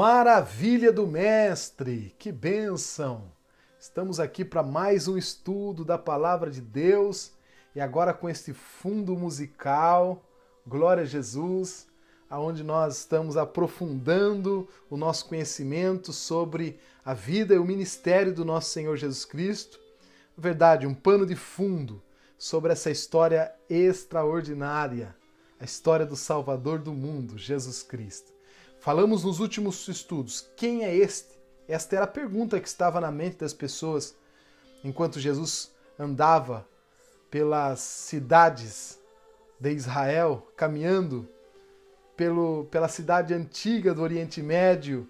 Maravilha do Mestre! Que bênção! Estamos aqui para mais um estudo da Palavra de Deus e agora com este fundo musical, Glória a Jesus, aonde nós estamos aprofundando o nosso conhecimento sobre a vida e o ministério do nosso Senhor Jesus Cristo. Na verdade, um pano de fundo sobre essa história extraordinária, a história do Salvador do mundo, Jesus Cristo. Falamos nos últimos estudos: quem é este? Esta era a pergunta que estava na mente das pessoas enquanto Jesus andava pelas cidades de Israel, caminhando pelo, pela cidade antiga do Oriente Médio,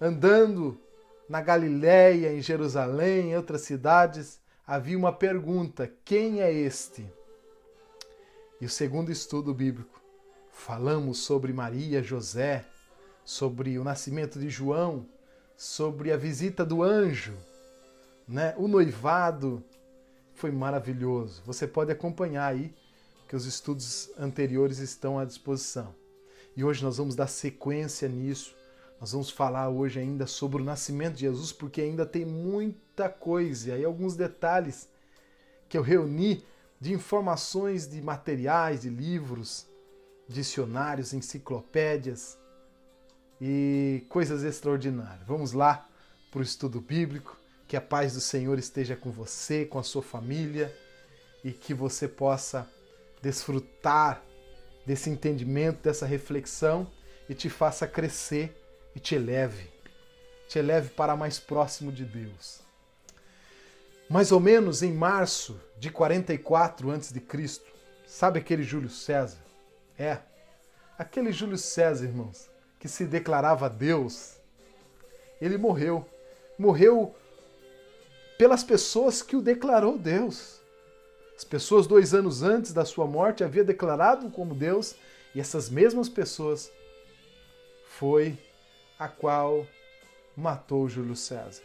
andando na Galiléia, em Jerusalém, em outras cidades, havia uma pergunta: quem é este? E o segundo estudo bíblico, falamos sobre Maria, José, sobre o nascimento de João, sobre a visita do anjo, né? O noivado foi maravilhoso. Você pode acompanhar aí que os estudos anteriores estão à disposição. E hoje nós vamos dar sequência nisso. Nós vamos falar hoje ainda sobre o nascimento de Jesus, porque ainda tem muita coisa e aí alguns detalhes que eu reuni de informações de materiais, de livros, dicionários, enciclopédias, e coisas extraordinárias. Vamos lá para o estudo bíblico. Que a paz do Senhor esteja com você, com a sua família e que você possa desfrutar desse entendimento, dessa reflexão e te faça crescer e te eleve. Te eleve para mais próximo de Deus. Mais ou menos em março de 44 a.C., sabe aquele Júlio César? É, aquele Júlio César, irmãos, que se declarava Deus, ele morreu. Morreu pelas pessoas que o declarou Deus. As pessoas, dois anos antes da sua morte, havia declarado como Deus, e essas mesmas pessoas foi a qual matou Júlio César.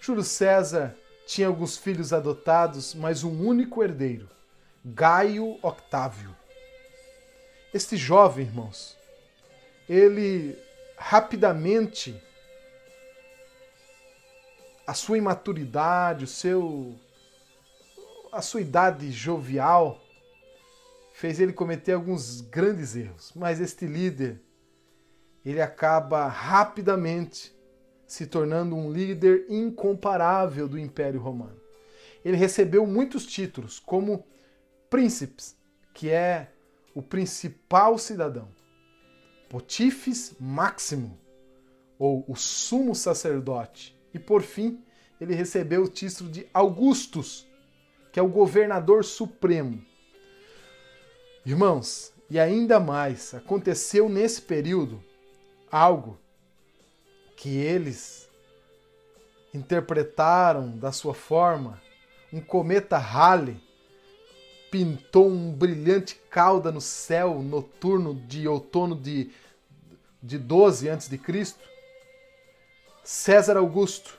Júlio César tinha alguns filhos adotados, mas um único herdeiro, Gaio Octávio. Este jovem, irmãos, ele rapidamente a sua imaturidade, o seu a sua idade jovial fez ele cometer alguns grandes erros, mas este líder ele acaba rapidamente se tornando um líder incomparável do Império Romano. Ele recebeu muitos títulos, como príncipes, que é o principal cidadão. Pontífice Máximo, ou o sumo sacerdote. E por fim, ele recebeu o título de Augustus, que é o governador supremo. Irmãos, e ainda mais, aconteceu nesse período algo que eles interpretaram da sua forma, um cometa Halley pintou um brilhante cauda no céu noturno de outono de de 12 a.C., César Augusto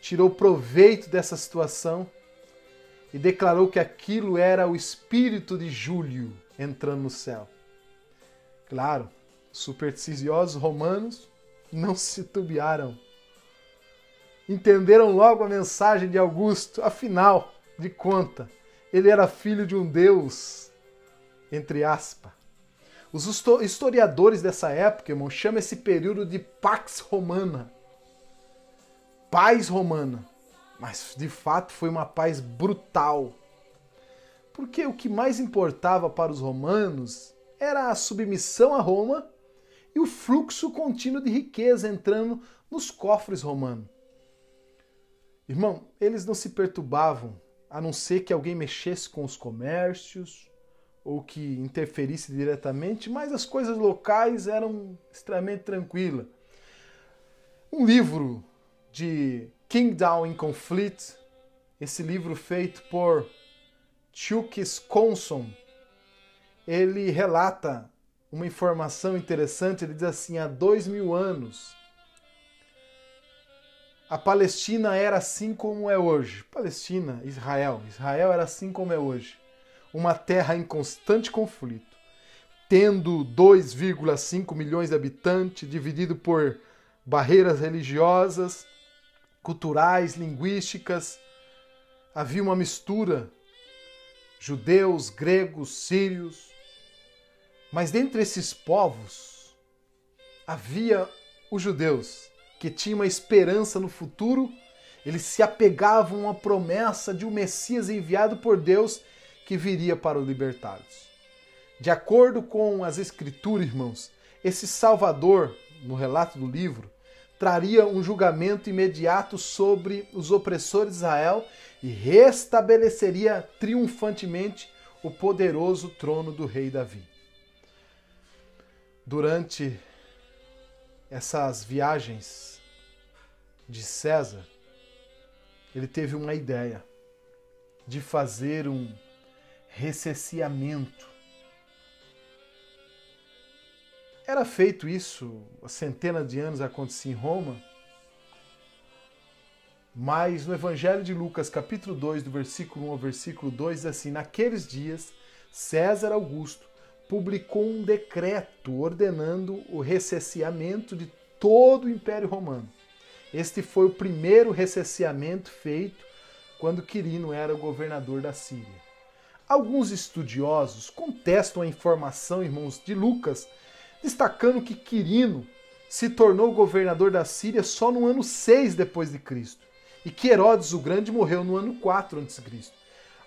tirou proveito dessa situação e declarou que aquilo era o espírito de Júlio entrando no céu. Claro, supersticiosos romanos não se tubiaram. Entenderam logo a mensagem de Augusto, afinal de conta, ele era filho de um deus, entre aspas. Os historiadores dessa época, irmão, chamam esse período de Pax Romana. Paz romana. Mas de fato foi uma paz brutal. Porque o que mais importava para os romanos era a submissão a Roma e o fluxo contínuo de riqueza entrando nos cofres romanos. Irmão, eles não se perturbavam a não ser que alguém mexesse com os comércios, ou que interferisse diretamente, mas as coisas locais eram extremamente tranquilas. Um livro de Kingdown in Conflict, esse livro feito por Chuck Sconson, ele relata uma informação interessante. Ele diz assim: há dois mil anos, a Palestina era assim como é hoje. Palestina, Israel. Israel era assim como é hoje uma terra em constante conflito, tendo 2,5 milhões de habitantes, dividido por barreiras religiosas, culturais, linguísticas. Havia uma mistura judeus, gregos, sírios. Mas dentre esses povos havia os judeus que tinham uma esperança no futuro, eles se apegavam à promessa de um Messias enviado por Deus que viria para o libertá-los. De acordo com as Escrituras, irmãos, esse Salvador, no relato do livro, traria um julgamento imediato sobre os opressores de Israel e restabeleceria triunfantemente o poderoso trono do rei Davi. Durante essas viagens de César, ele teve uma ideia de fazer um recenseamento. Era feito isso centenas de anos, acontecia em Roma, mas no Evangelho de Lucas, capítulo 2, do versículo 1 ao versículo 2, diz assim: Naqueles dias, César Augusto publicou um decreto ordenando o recenseamento de todo o Império Romano. Este foi o primeiro recenseamento feito quando Quirino era o governador da Síria. Alguns estudiosos contestam a informação, irmãos, de Lucas, destacando que Quirino se tornou governador da Síria só no ano 6 depois de Cristo e que Herodes o Grande morreu no ano 4 a.C.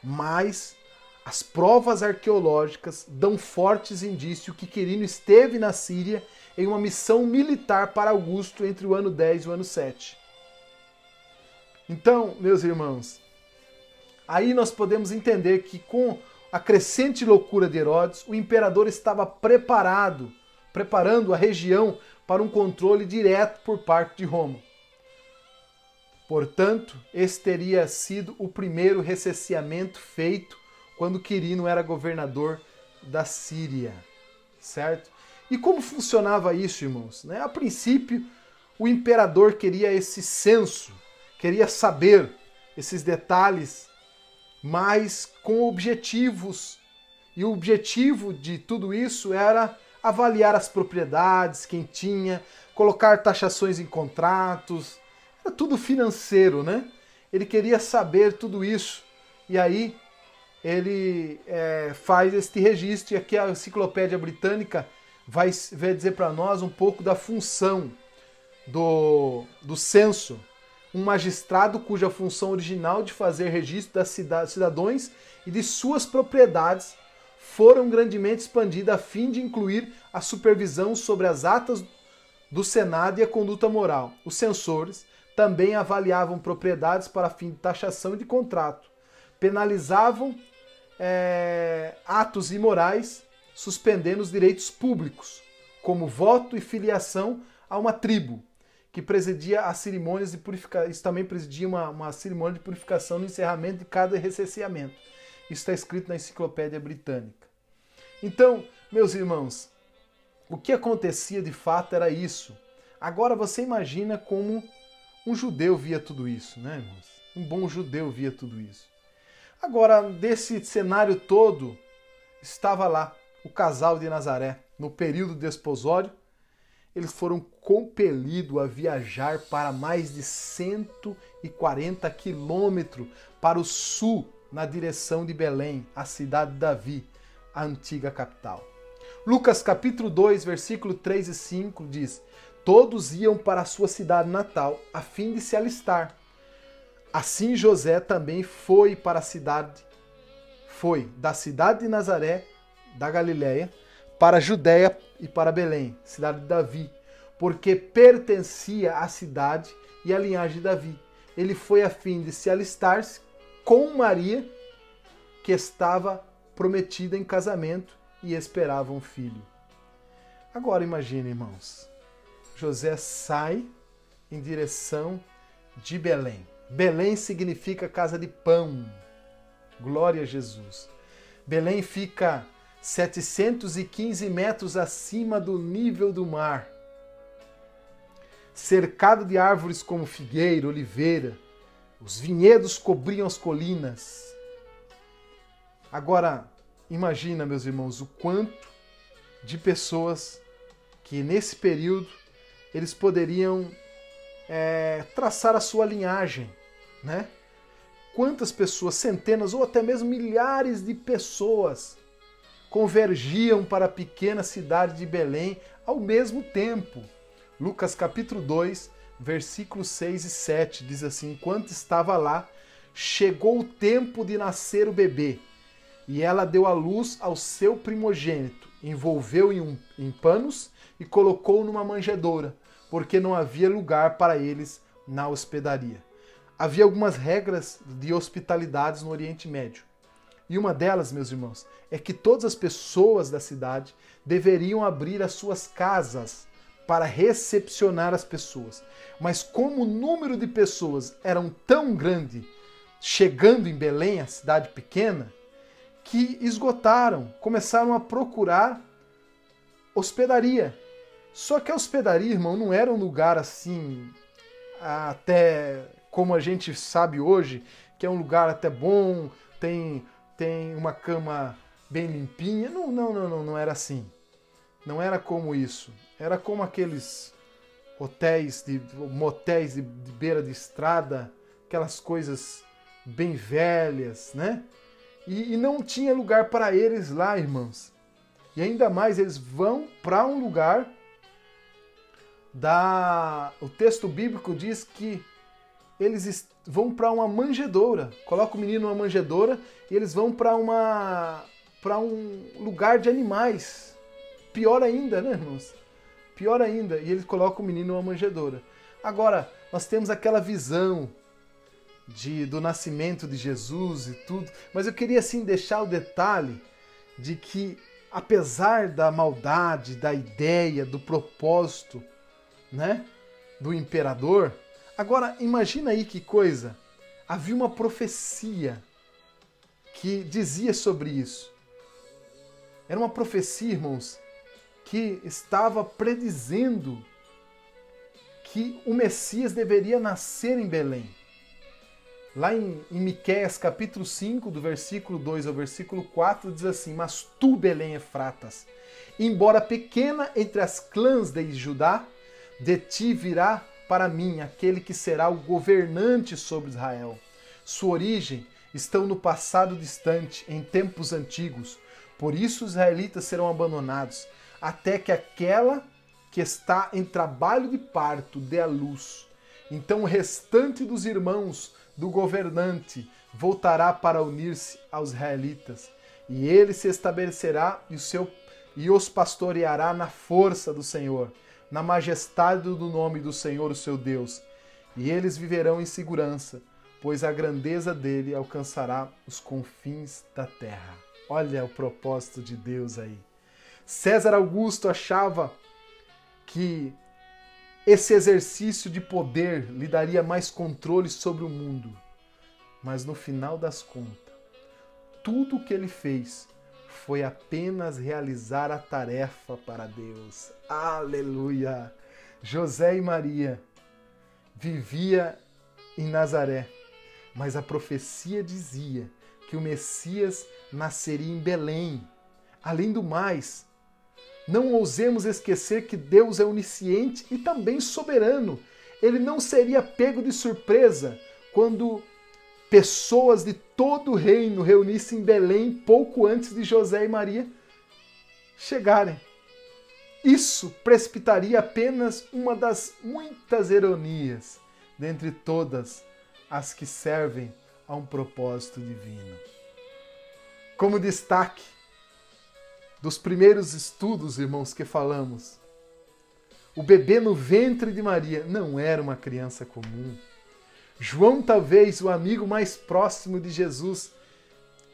Mas as provas arqueológicas dão fortes indícios que Quirino esteve na Síria em uma missão militar para Augusto entre o ano 10 e o ano 7. Então, meus irmãos, aí nós podemos entender que com a crescente loucura de Herodes, o imperador estava preparado, preparando a região para um controle direto por parte de Roma. Portanto, esse teria sido o primeiro recenseamento feito quando Quirino era governador da Síria, certo? E como funcionava isso, irmãos? Né? A princípio, o imperador queria esse censo, queria saber esses detalhes, mas com objetivos. E o objetivo de tudo isso era avaliar as propriedades, quem tinha, colocar taxações em contratos, era tudo financeiro, né? Ele queria saber tudo isso. E aí ele é, faz este registro, e aqui a Enciclopédia Britânica vai, vai dizer para nós um pouco da função do, do censo. Um magistrado cuja função original de fazer registro das cidadãos e de suas propriedades foram grandemente expandidas a fim de incluir a supervisão sobre as atas do Senado e a conduta moral. Os censores também avaliavam propriedades para fim de taxação de contrato, penalizavam é, atos imorais, suspendendo os direitos públicos, como voto e filiação a uma tribo, que presidia as cerimônias de purificação. Isso também presidia uma, uma cerimônia de purificação no encerramento de cada recenseamento. Isso está escrito na Enciclopédia Britânica. Então, meus irmãos, o que acontecia de fato era isso. Agora você imagina como um judeu via tudo isso, né, irmãos? Um bom judeu via tudo isso. Agora, desse cenário todo, estava lá o casal de Nazaré, no período desposório. Eles foram compelidos a viajar para mais de 140 quilômetros para o sul, na direção de Belém, a cidade de Davi, a antiga capital. Lucas capítulo 2, versículo 3 e 5 diz: Todos iam para a sua cidade natal a fim de se alistar. Assim José também foi para a cidade, foi da cidade de Nazaré, da Galiléia, para a Judéia e para Belém, cidade de Davi, porque pertencia à cidade e à linhagem de Davi. Ele foi a fim de se alistar-se com Maria, que estava prometida em casamento e esperava um filho. Agora imagine, irmãos, José sai em direção de Belém. Belém significa casa de pão. Glória a Jesus. Belém fica 715 metros acima do nível do mar, cercado de árvores como figueira, oliveira. Os vinhedos cobriam as colinas. Agora, imagina, meus irmãos, o quanto de pessoas que nesse período eles poderiam é, traçar a sua linhagem, né? Quantas pessoas, centenas ou até mesmo milhares de pessoas convergiam para a pequena cidade de Belém ao mesmo tempo. Lucas capítulo 2, versículos 6 e 7 diz assim: Enquanto estava lá, chegou o tempo de nascer o bebê, e ela deu à luz ao seu primogênito, envolveu em, um, em panos e colocou numa manjedoura, porque não havia lugar para eles na hospedaria. Havia algumas regras de hospitalidades no Oriente Médio. E uma delas, meus irmãos, é que todas as pessoas da cidade deveriam abrir as suas casas para recepcionar as pessoas. Mas como o número de pessoas eram tão grande, chegando em Belém, a cidade pequena, que esgotaram, começaram a procurar hospedaria. Só que a hospedaria, irmão, não era um lugar assim, até como a gente sabe hoje, que é um lugar até bom, tem, tem uma cama bem limpinha. Não, não, não, não, não era assim. Não era como isso. Era como aqueles hotéis, de, motéis de, de beira de estrada, aquelas coisas bem velhas, né? E, e não tinha lugar para eles lá, irmãos. E ainda mais, eles vão para um lugar da. O texto bíblico diz que eles vão para uma manjedoura. Coloca o menino numa manjedoura e eles vão para uma para um lugar de animais. Pior ainda, né, irmãos? Pior ainda. E eles colocam o menino numa manjedoura. Agora, nós temos aquela visão de, do nascimento de Jesus e tudo, mas eu queria assim deixar o detalhe de que apesar da maldade, da ideia, do propósito, né, do imperador, agora imagina aí que coisa. Havia uma profecia que dizia sobre isso. Era uma profecia, irmãos, que estava predizendo que o Messias deveria nascer em Belém. Lá em, em Miqueias capítulo 5, do versículo 2 ao versículo 4, diz assim: Mas tu, Belém Efratas, embora pequena entre as clãs de Judá, de ti virá para mim aquele que será o governante sobre Israel. Sua origem estão no passado distante, em tempos antigos. Por isso os israelitas serão abandonados, até que aquela que está em trabalho de parto dê a luz. Então o restante dos irmãos do governante voltará para unir-se aos israelitas, e ele se estabelecerá e, seu, e os pastoreará na força do Senhor, na majestade do nome do Senhor, o seu Deus. E eles viverão em segurança, pois a grandeza dele alcançará os confins da terra. Olha o propósito de Deus aí. César Augusto achava que esse exercício de poder lhe daria mais controle sobre o mundo. Mas no final das contas, tudo o que ele fez foi apenas realizar a tarefa para Deus. Aleluia! José e Maria vivia em Nazaré, mas a profecia dizia que o Messias nasceria em Belém. Além do mais, não ousemos esquecer que Deus é onisciente e também soberano. Ele não seria pego de surpresa quando pessoas de todo o reino reunissem em Belém pouco antes de José e Maria chegarem. Isso precipitaria apenas uma das muitas ironias dentre todas as que servem a um propósito divino. Como destaque, dos primeiros estudos, irmãos, que falamos. O bebê no ventre de Maria não era uma criança comum. João, talvez o amigo mais próximo de Jesus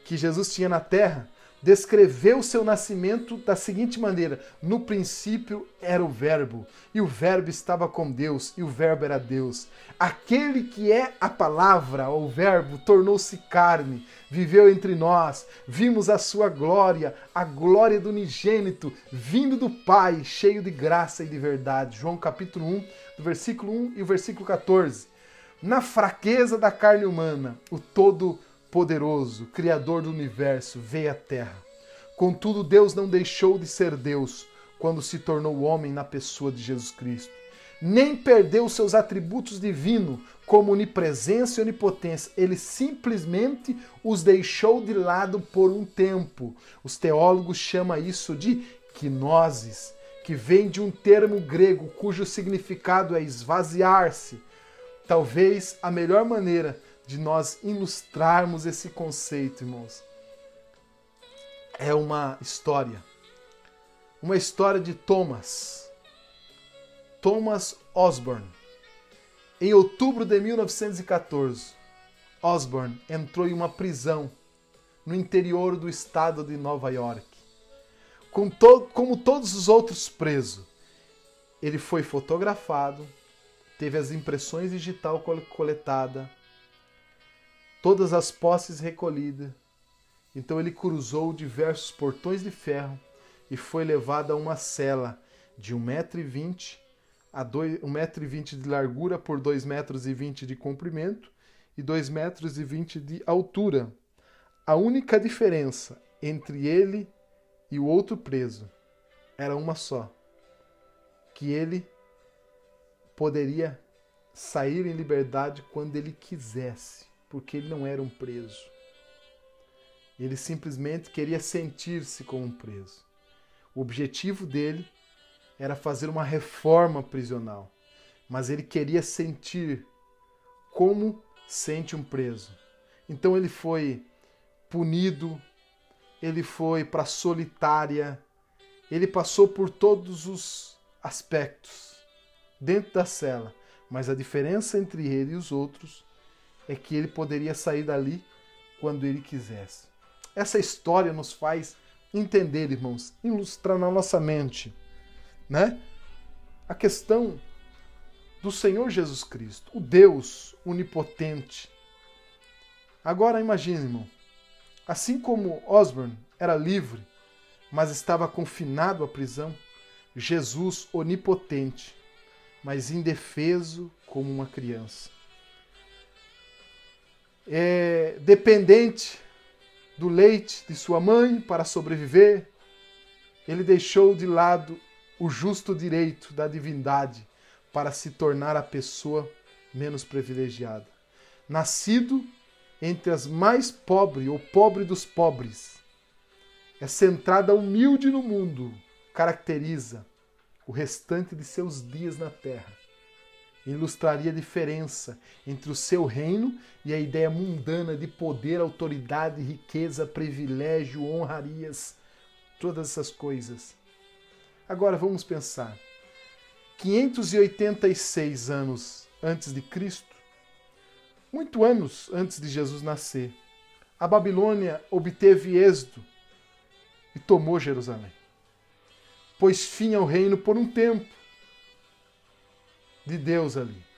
que Jesus tinha na terra, descreveu seu nascimento da seguinte maneira: No princípio era o Verbo, e o Verbo estava com Deus, e o Verbo era Deus. Aquele que é a palavra, o Verbo, tornou-se carne, viveu entre nós, vimos a sua glória, a glória do unigênito, vindo do Pai, cheio de graça e de verdade. João capítulo 1, do versículo 1 e o versículo 14. Na fraqueza da carne humana, o todo poderoso, Criador do universo, veio à Terra. Contudo, Deus não deixou de ser Deus quando se tornou homem na pessoa de Jesus Cristo. nem perdeu seus atributos divinos, como onipresença e onipotência. Ele simplesmente os deixou de lado por um tempo. Os teólogos chamam isso de quinosis, que vem de um termo grego cujo significado é esvaziar-se. Talvez a melhor maneira de nós ilustrarmos esse conceito, irmãos, é uma história. Uma história de Thomas. Thomas Osborne. Em outubro de 1914, Osborne entrou em uma prisão no interior do estado de Nova York. Com to como todos os outros presos, ele foi fotografado, teve as impressões digital coletadas, todas as posses recolhidas. Então ele cruzou diversos portões de ferro e foi levado a uma cela de 1,20m a 1,20m de largura por 2,20 metros de comprimento e 2,20 metros de altura. A única diferença entre ele e o outro preso era uma só: que ele poderia sair em liberdade quando ele quisesse, porque ele não era um preso. Ele simplesmente queria sentir-se como um preso. O objetivo dele era fazer uma reforma prisional, mas ele queria sentir como sente um preso. Então ele foi punido, ele foi para solitária, ele passou por todos os aspectos dentro da cela, mas a diferença entre ele e os outros é que ele poderia sair dali quando ele quisesse. Essa história nos faz entender, irmãos, ilustrar na nossa mente né? A questão do Senhor Jesus Cristo, o Deus onipotente. Agora imagine, irmão, assim como Osborne era livre, mas estava confinado à prisão, Jesus onipotente, mas indefeso como uma criança. É dependente do leite de sua mãe para sobreviver, ele deixou de lado o justo direito da divindade para se tornar a pessoa menos privilegiada. Nascido entre as mais pobres ou pobre dos pobres, essa entrada humilde no mundo caracteriza o restante de seus dias na terra. Ilustraria a diferença entre o seu reino e a ideia mundana de poder, autoridade, riqueza, privilégio, honrarias, todas essas coisas Agora vamos pensar. 586 anos antes de Cristo, muito anos antes de Jesus nascer, a Babilônia obteve êxito e tomou Jerusalém. Pôs fim ao reino por um tempo de Deus ali.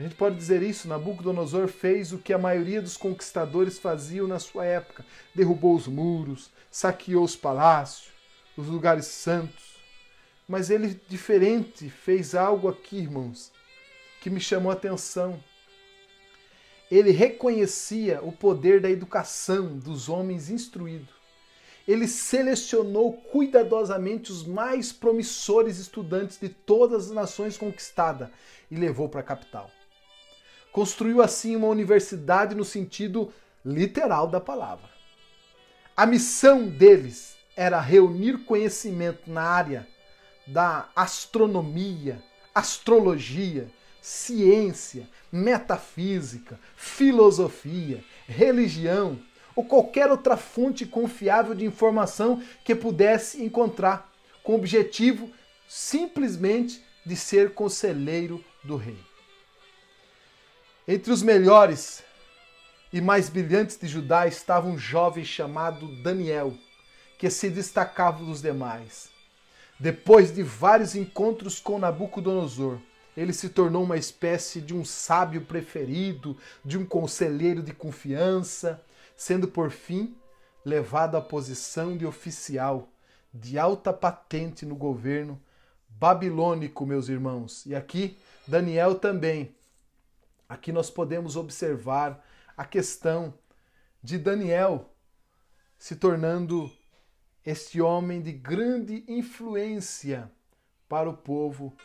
A gente pode dizer isso, Nabucodonosor fez o que a maioria dos conquistadores faziam na sua época: derrubou os muros, saqueou os palácios, os lugares santos. Mas ele, diferente, fez algo aqui, irmãos, que me chamou a atenção. Ele reconhecia o poder da educação dos homens instruídos. Ele selecionou cuidadosamente os mais promissores estudantes de todas as nações conquistadas e levou para a capital. Construiu assim uma universidade no sentido literal da palavra. A missão deles era reunir conhecimento na área da astronomia, astrologia, ciência, metafísica, filosofia, religião ou qualquer outra fonte confiável de informação que pudesse encontrar, com o objetivo simplesmente de ser conselheiro do rei. Entre os melhores e mais brilhantes de Judá estava um jovem chamado Daniel que se destacava dos demais. Depois de vários encontros com Nabucodonosor, ele se tornou uma espécie de um sábio preferido, de um conselheiro de confiança, sendo por fim levado à posição de oficial de alta patente no governo babilônico, meus irmãos. E aqui Daniel também. Aqui nós podemos observar a questão de Daniel se tornando este homem de grande influência para o povo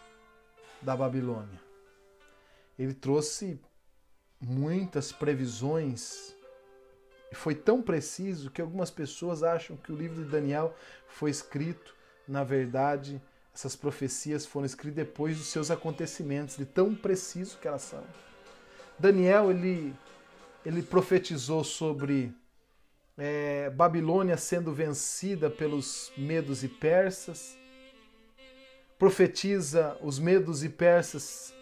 da Babilônia. Ele trouxe muitas previsões foi tão preciso que algumas pessoas acham que o livro de Daniel foi escrito, na verdade, essas profecias foram escritas depois dos seus acontecimentos, de tão preciso que elas são. Daniel ele ele profetizou sobre é, Babilônia sendo vencida pelos medos e persas, profetiza os medos e persas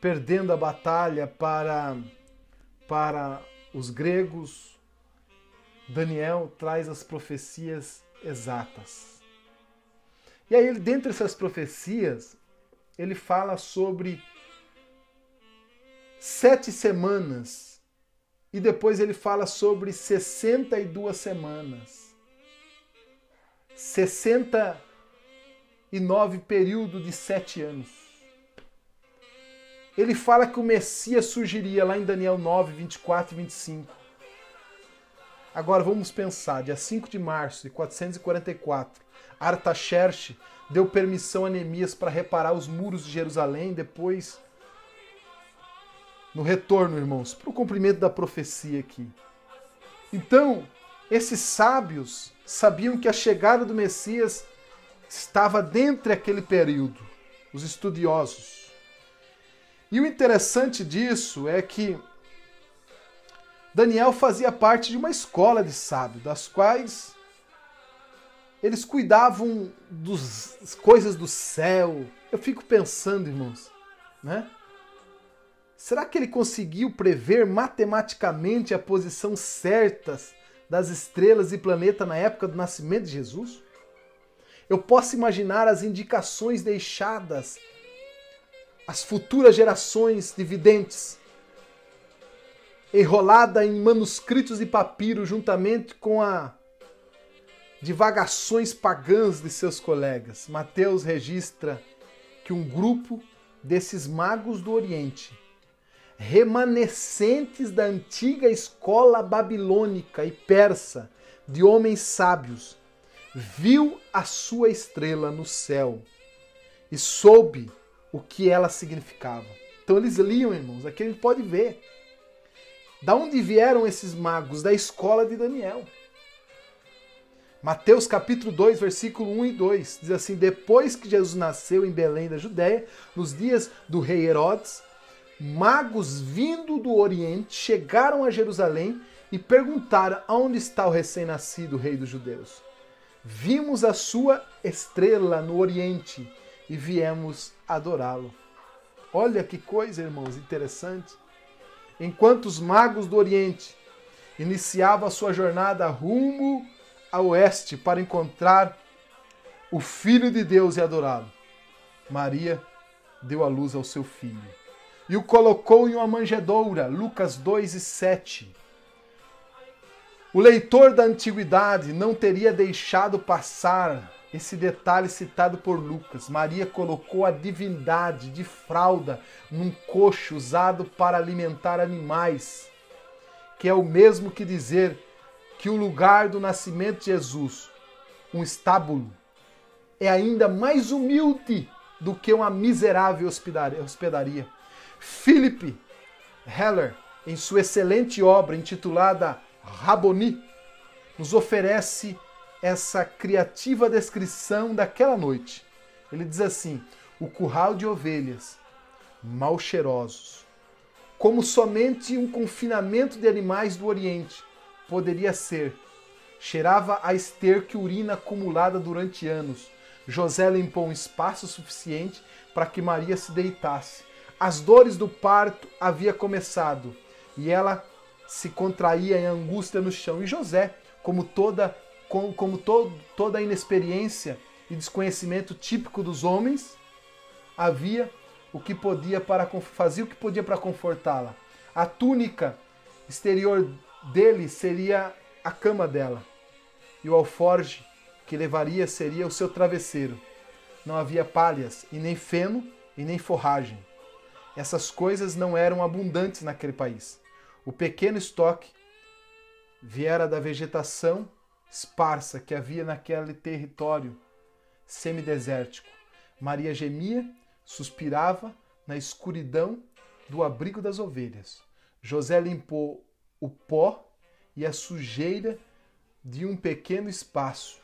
perdendo a batalha para, para os gregos. Daniel traz as profecias exatas. E aí, dentre essas profecias, ele fala sobre sete semanas e depois ele fala sobre 62 semanas. 69 período de sete anos. Ele fala que o Messias surgiria lá em Daniel 9, 24 e 25. Agora vamos pensar, dia 5 de março de 444, Artaxerxes deu permissão a Neemias para reparar os muros de Jerusalém, depois no retorno, irmãos, para o cumprimento da profecia aqui. Então, esses sábios sabiam que a chegada do Messias estava dentro daquele período, os estudiosos. E o interessante disso é que Daniel fazia parte de uma escola de sábios, das quais eles cuidavam das coisas do céu. Eu fico pensando, irmãos, né? Será que ele conseguiu prever matematicamente a posição certa das estrelas e planetas na época do nascimento de Jesus? Eu posso imaginar as indicações deixadas às futuras gerações de videntes, enrolada em manuscritos de papiro juntamente com a divagações pagãs de seus colegas. Mateus registra que um grupo desses magos do Oriente remanescentes da antiga escola babilônica e persa de homens sábios, viu a sua estrela no céu e soube o que ela significava. Então eles liam, irmãos, aqui a gente pode ver. Da onde vieram esses magos? Da escola de Daniel. Mateus capítulo 2, versículo 1 e 2 diz assim: Depois que Jesus nasceu em Belém da Judéia, nos dias do rei Herodes, magos vindo do Oriente chegaram a Jerusalém e perguntaram aonde está o recém-nascido rei dos judeus. Vimos a sua estrela no Oriente e viemos adorá-lo. Olha que coisa, irmãos, interessante. Enquanto os magos do Oriente iniciavam sua jornada rumo a oeste para encontrar o Filho de Deus e adorá-lo, Maria deu a luz ao seu filho e o colocou em uma manjedoura. Lucas 2 e 7. O leitor da antiguidade não teria deixado passar esse detalhe citado por Lucas. Maria colocou a divindade de fralda num coxo usado para alimentar animais, que é o mesmo que dizer que o lugar do nascimento de Jesus, um estábulo, é ainda mais humilde do que uma miserável hospedaria. Philip Heller, em sua excelente obra intitulada Raboni, nos oferece essa criativa descrição daquela noite. Ele diz assim: o curral de ovelhas, mal cheirosos, como somente um confinamento de animais do Oriente poderia ser. Cheirava a esterco e urina acumulada durante anos. José limpou um espaço suficiente para que Maria se deitasse as dores do parto havia começado e ela se contraía em angústia no chão. E José, como toda como, como todo, toda a inexperiência e desconhecimento típico dos homens, havia o que podia para fazia o que podia para confortá-la. A túnica exterior dele seria a cama dela, e o alforge que levaria seria o seu travesseiro. Não havia palhas, e nem feno, e nem forragem. Essas coisas não eram abundantes naquele país. O pequeno estoque viera da vegetação esparsa que havia naquele território semidesértico. Maria gemia, suspirava na escuridão do abrigo das ovelhas. José limpou o pó e a sujeira de um pequeno espaço,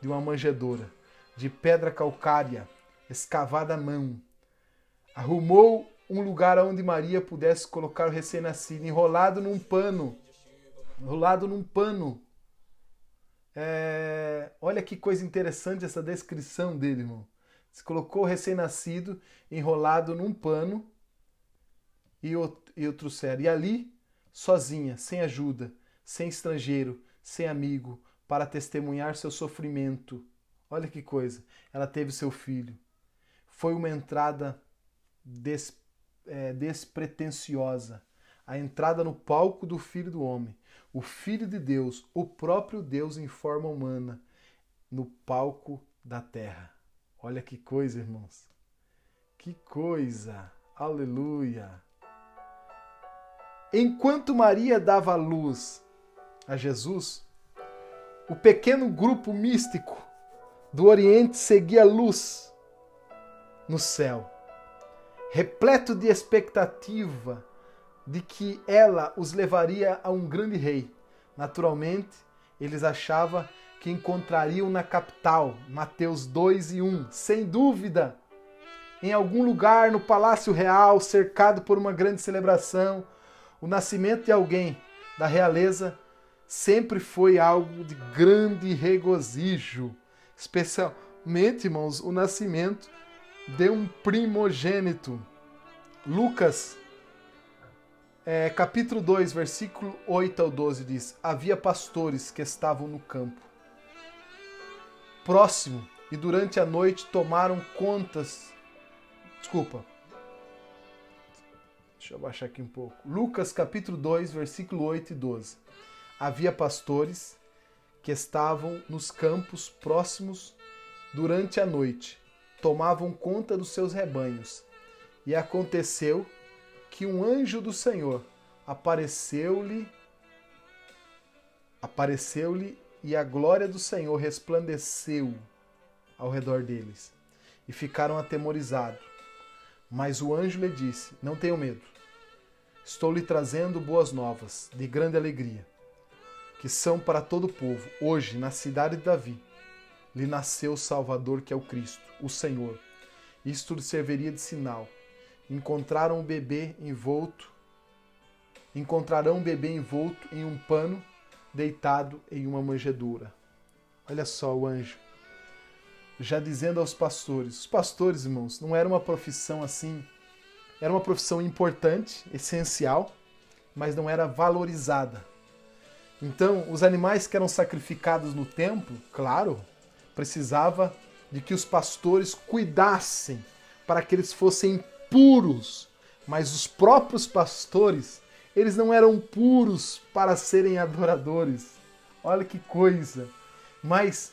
de uma manjedoura, de pedra calcária, escavada à mão. Arrumou um lugar onde Maria pudesse colocar o recém-nascido, enrolado num pano. Enrolado num pano. É... Olha que coisa interessante essa descrição dele, irmão. Se colocou recém-nascido enrolado num pano e o, e o trouxeram. E ali, sozinha, sem ajuda, sem estrangeiro, sem amigo, para testemunhar seu sofrimento. Olha que coisa. Ela teve seu filho. Foi uma entrada des, é, despretensiosa. A entrada no palco do Filho do Homem. O Filho de Deus, o próprio Deus em forma humana, no palco da terra. Olha que coisa, irmãos. Que coisa. Aleluia. Enquanto Maria dava luz a Jesus, o pequeno grupo místico do Oriente seguia luz no céu, repleto de expectativa de que ela os levaria a um grande rei. Naturalmente, eles achavam que encontrariam na capital, Mateus 2 e 1, sem dúvida, em algum lugar no palácio real, cercado por uma grande celebração, o nascimento de alguém da realeza sempre foi algo de grande regozijo, especialmente, irmãos, o nascimento de um primogênito. Lucas, é, capítulo 2, versículo 8 ao 12 diz: Havia pastores que estavam no campo, próximo, e durante a noite tomaram contas. Desculpa, Deixa eu abaixar aqui um pouco. Lucas capítulo 2, versículo 8 e 12. Havia pastores que estavam nos campos próximos durante a noite, tomavam conta dos seus rebanhos. E aconteceu que um anjo do Senhor apareceu-lhe apareceu-lhe e a glória do Senhor resplandeceu ao redor deles. E ficaram atemorizados. Mas o anjo lhe disse: Não tenham medo. Estou lhe trazendo boas novas, de grande alegria, que são para todo o povo. Hoje, na cidade de Davi, lhe nasceu o Salvador, que é o Cristo, o Senhor. Isto lhe serviria de sinal. Encontraram um bebê envolto, encontrarão um bebê envolto em um pano, deitado em uma manjedoura. Olha só o anjo já dizendo aos pastores. Os pastores, irmãos, não era uma profissão assim, era uma profissão importante, essencial, mas não era valorizada. Então, os animais que eram sacrificados no templo, claro, precisava de que os pastores cuidassem para que eles fossem puros, mas os próprios pastores, eles não eram puros para serem adoradores. Olha que coisa! Mas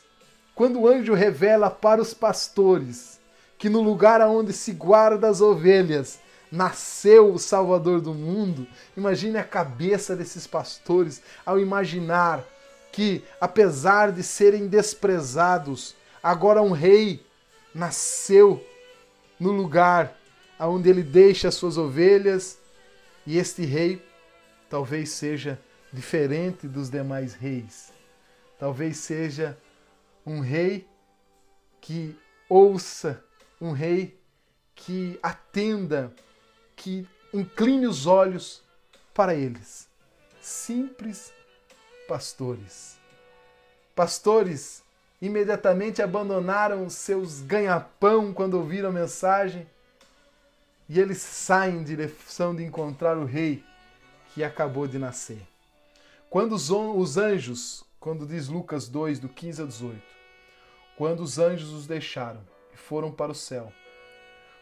quando o anjo revela para os pastores que no lugar onde se guarda as ovelhas nasceu o Salvador do mundo, imagine a cabeça desses pastores ao imaginar que, apesar de serem desprezados, agora um rei nasceu no lugar onde ele deixa as suas ovelhas, e este rei talvez seja diferente dos demais reis. Talvez seja um rei que ouça, um rei que atenda, que incline os olhos para eles. Simples pastores. Pastores imediatamente abandonaram seus ganha-pão quando ouviram a mensagem e eles saem em direção de encontrar o rei que acabou de nascer. Quando os anjos, quando diz Lucas 2, do 15 ao 18, quando os anjos os deixaram e foram para o céu,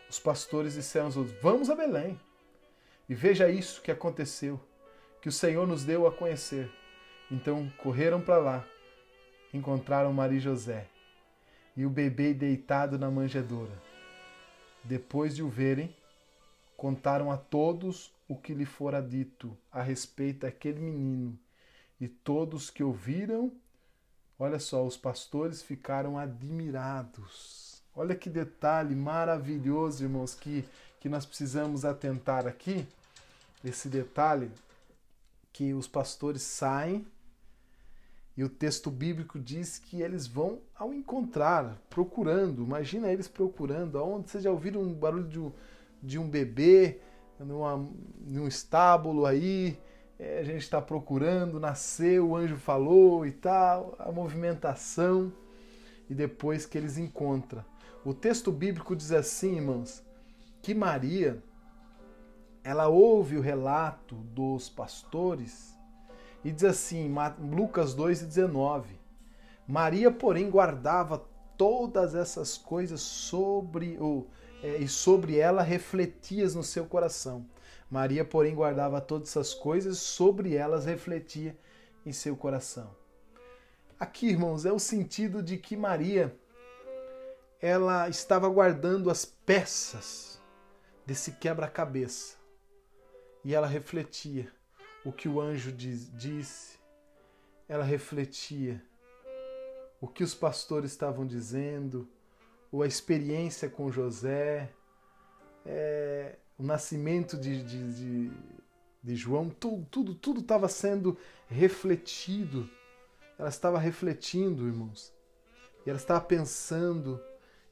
os pastores disseram aos outros: Vamos a Belém e veja isso que aconteceu, que o Senhor nos deu a conhecer. Então correram para lá, encontraram Maria e José e o bebê deitado na manjedoura. Depois de o verem, contaram a todos o que lhe fora dito a respeito daquele menino, e todos que ouviram Olha só, os pastores ficaram admirados. Olha que detalhe maravilhoso, irmãos, que, que nós precisamos atentar aqui. Esse detalhe que os pastores saem e o texto bíblico diz que eles vão ao encontrar, procurando. Imagina eles procurando. Aonde vocês já ouviram um barulho de de um bebê numa, num estábulo aí? É, a gente está procurando, nasceu, o anjo falou e tal, a movimentação. E depois que eles encontram. O texto bíblico diz assim, irmãos, que Maria ela ouve o relato dos pastores e diz assim, Lucas 2,19: Maria, porém, guardava todas essas coisas sobre o é, e sobre ela refletias no seu coração. Maria, porém, guardava todas essas coisas, sobre elas refletia em seu coração. Aqui, irmãos, é o sentido de que Maria ela estava guardando as peças desse quebra-cabeça e ela refletia o que o anjo diz, disse, ela refletia o que os pastores estavam dizendo, ou a experiência com José, é, o nascimento de, de, de, de João, tudo tudo tudo estava sendo refletido. Ela estava refletindo, irmãos. E ela estava pensando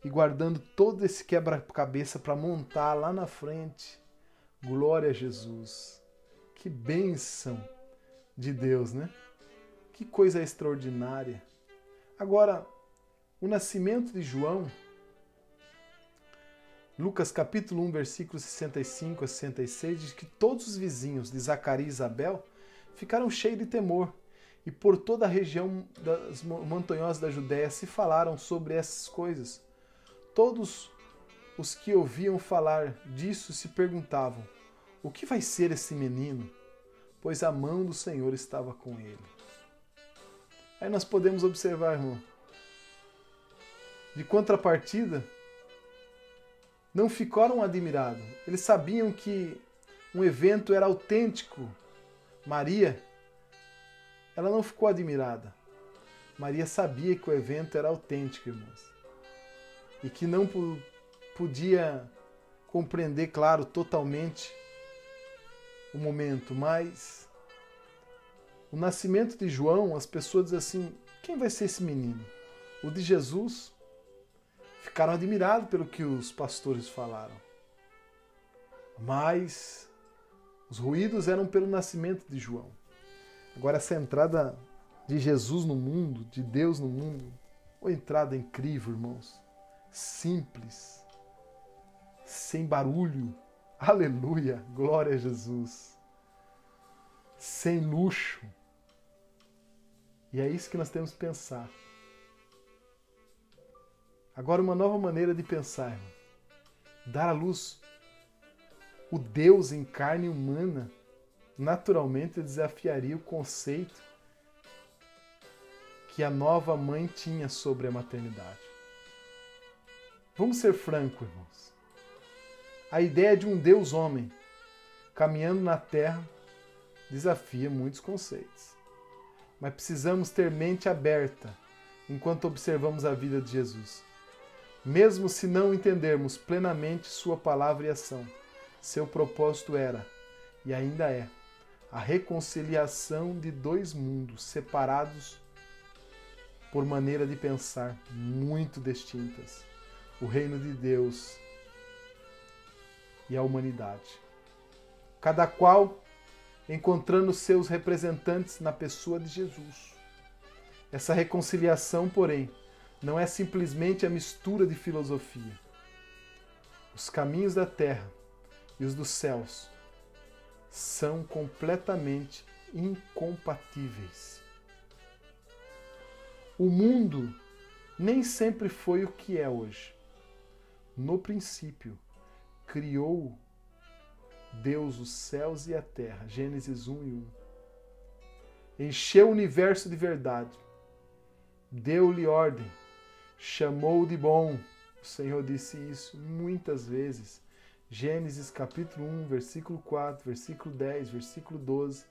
e guardando todo esse quebra-cabeça para montar lá na frente. Glória a Jesus. Que bênção de Deus, né? Que coisa extraordinária. Agora, o nascimento de João, Lucas capítulo 1, versículos 65 a 66, diz que todos os vizinhos de Zacarias e Isabel ficaram cheios de temor, e por toda a região das montanhosas da Judéia se falaram sobre essas coisas. Todos os que ouviam falar disso se perguntavam: o que vai ser esse menino? Pois a mão do Senhor estava com ele. Aí nós podemos observar, irmão, de contrapartida, não ficaram admirados. Eles sabiam que um evento era autêntico. Maria, ela não ficou admirada. Maria sabia que o evento era autêntico, irmãos. E que não podia compreender, claro, totalmente o momento, mas o nascimento de João, as pessoas dizem assim: quem vai ser esse menino? O de Jesus? Ficaram admirados pelo que os pastores falaram. Mas os ruídos eram pelo nascimento de João. Agora, essa entrada de Jesus no mundo, de Deus no mundo, uma entrada incrível, irmãos. Simples, sem barulho, Aleluia, glória a Jesus. Sem luxo. E é isso que nós temos que pensar. Agora, uma nova maneira de pensar. Dar à luz o Deus em carne humana, naturalmente desafiaria o conceito que a nova mãe tinha sobre a maternidade. Vamos ser francos, irmãos a ideia de um Deus homem caminhando na terra desafia muitos conceitos. Mas precisamos ter mente aberta enquanto observamos a vida de Jesus. Mesmo se não entendermos plenamente Sua palavra e ação, seu propósito era, e ainda é, a reconciliação de dois mundos separados por maneira de pensar muito distintas. O reino de Deus e a humanidade. Cada qual encontrando seus representantes na pessoa de Jesus. Essa reconciliação, porém, não é simplesmente a mistura de filosofia. Os caminhos da terra e os dos céus são completamente incompatíveis. O mundo nem sempre foi o que é hoje. No princípio, criou Deus os céus e a terra. Gênesis 1 e 1. Encheu o universo de verdade. Deu-lhe ordem. Chamou de bom. O Senhor disse isso muitas vezes. Gênesis capítulo 1, versículo 4, versículo 10, versículo 12,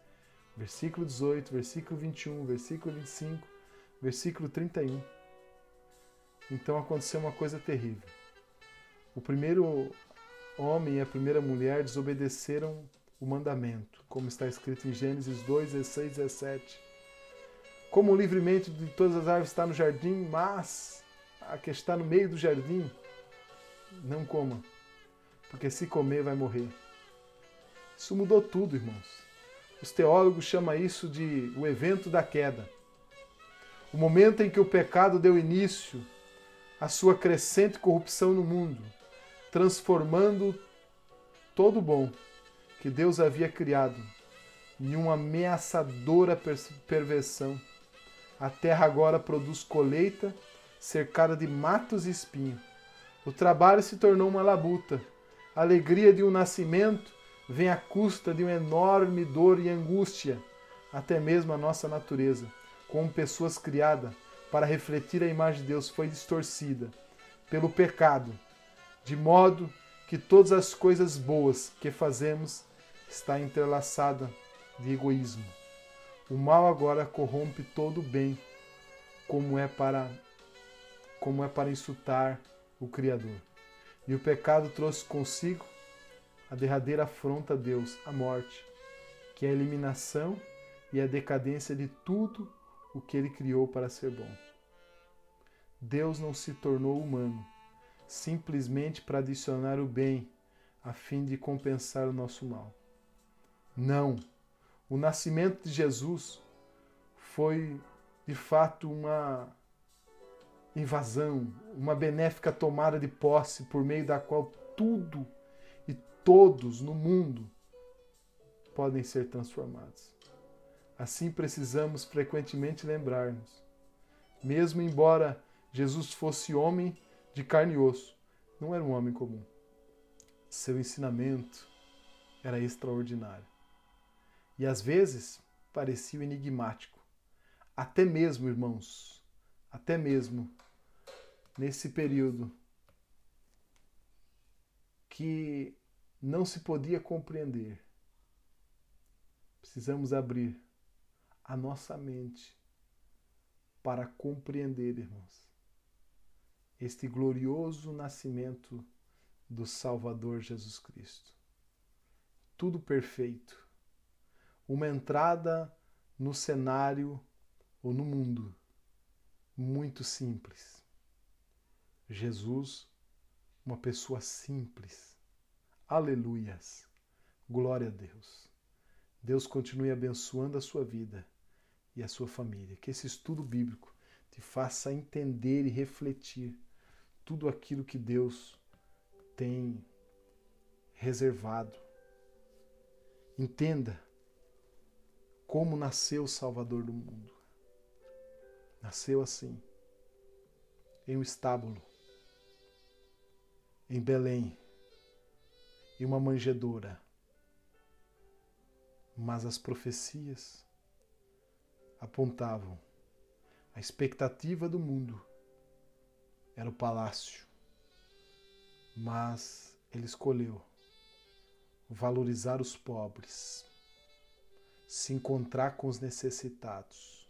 versículo 18, versículo 21, versículo 25, versículo 31. então aconteceu uma coisa terrível. O primeiro homem e a primeira mulher desobedeceram o mandamento, como está escrito em Gênesis 2, 16, 17. Como o livremente de todas as árvores está no jardim, mas a que está no meio do jardim, não coma, porque se comer vai morrer. Isso mudou tudo, irmãos. Os teólogos chamam isso de o evento da queda. O momento em que o pecado deu início à sua crescente corrupção no mundo, transformando todo o bom que Deus havia criado em uma ameaçadora perversão. A terra agora produz colheita cercada de matos e espinhos. O trabalho se tornou uma labuta. A alegria de um nascimento vem à custa de uma enorme dor e angústia. Até mesmo a nossa natureza, como pessoas criadas para refletir a imagem de Deus, foi distorcida pelo pecado, de modo que todas as coisas boas que fazemos está entrelaçada de egoísmo. O mal agora corrompe todo o bem, como é para como é para insultar o Criador. E o pecado trouxe consigo a derradeira afronta a Deus, a morte, que é a eliminação e a decadência de tudo o que ele criou para ser bom. Deus não se tornou humano simplesmente para adicionar o bem a fim de compensar o nosso mal. Não. O nascimento de Jesus foi de fato uma invasão, uma benéfica tomada de posse por meio da qual tudo e todos no mundo podem ser transformados. Assim precisamos frequentemente lembrar-nos. Mesmo embora Jesus fosse homem de carne e osso, não era um homem comum. Seu ensinamento era extraordinário e às vezes parecia enigmático. Até mesmo, irmãos, até mesmo nesse período que não se podia compreender. Precisamos abrir a nossa mente para compreender, irmãos, este glorioso nascimento do Salvador Jesus Cristo. Tudo perfeito, uma entrada no cenário ou no mundo muito simples. Jesus, uma pessoa simples. Aleluias. Glória a Deus. Deus continue abençoando a sua vida e a sua família. Que esse estudo bíblico te faça entender e refletir tudo aquilo que Deus tem reservado. Entenda como nasceu o Salvador do mundo. Nasceu assim, em um estábulo, em Belém, em uma manjedoura. Mas as profecias apontavam a expectativa do mundo era o palácio, mas ele escolheu valorizar os pobres se encontrar com os necessitados,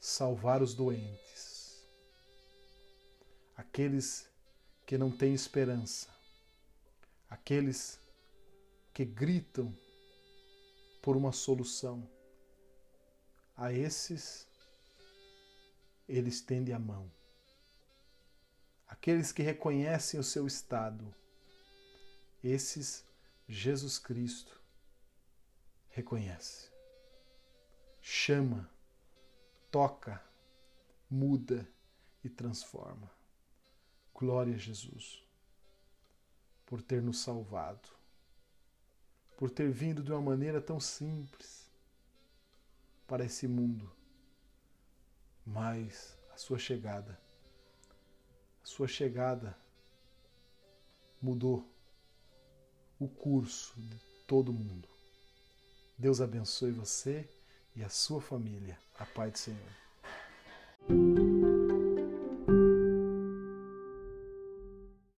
salvar os doentes, aqueles que não têm esperança, aqueles que gritam por uma solução. A esses, ele estende a mão. Aqueles que reconhecem o seu estado, esses, Jesus Cristo reconhece. Chama, toca, muda e transforma. Glória a Jesus por ter nos salvado, por ter vindo de uma maneira tão simples para esse mundo. Mas a sua chegada, a sua chegada mudou o curso de todo mundo. Deus abençoe você e a sua família. A paz do Senhor.